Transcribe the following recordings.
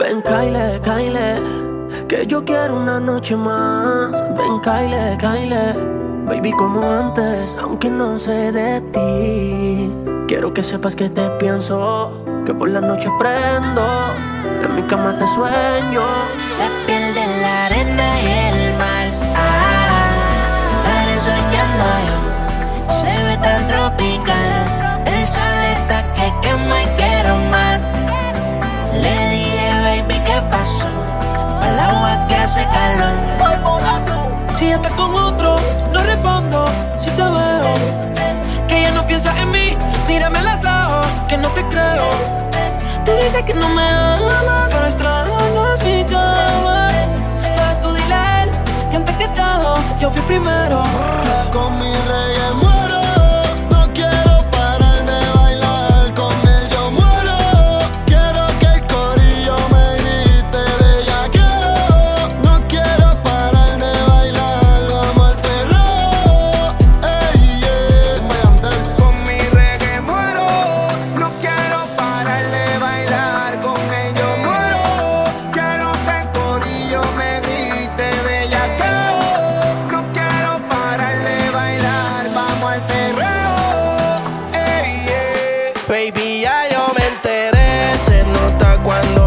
Ven, Kyle, Kyle, que yo quiero una noche más. Ven, Kyle, Kyle, baby, como antes, aunque no sé de ti. Quiero que sepas que te pienso, que por la noche prendo, en mi cama te sueño. Se pierde la arena. que no me amas, ahora estragando mi cama. Para tú dile a él que antes que todo, yo fui primero. Baby, ya yo me enteré, se nota cuando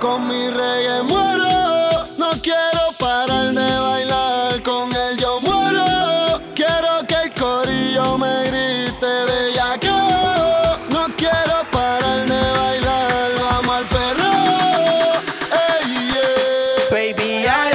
Con mi reggae muero, no quiero parar de bailar. Con él yo muero, quiero que el corillo me grite bellaqueo. No quiero parar de bailar, vamos al perro. Baby, I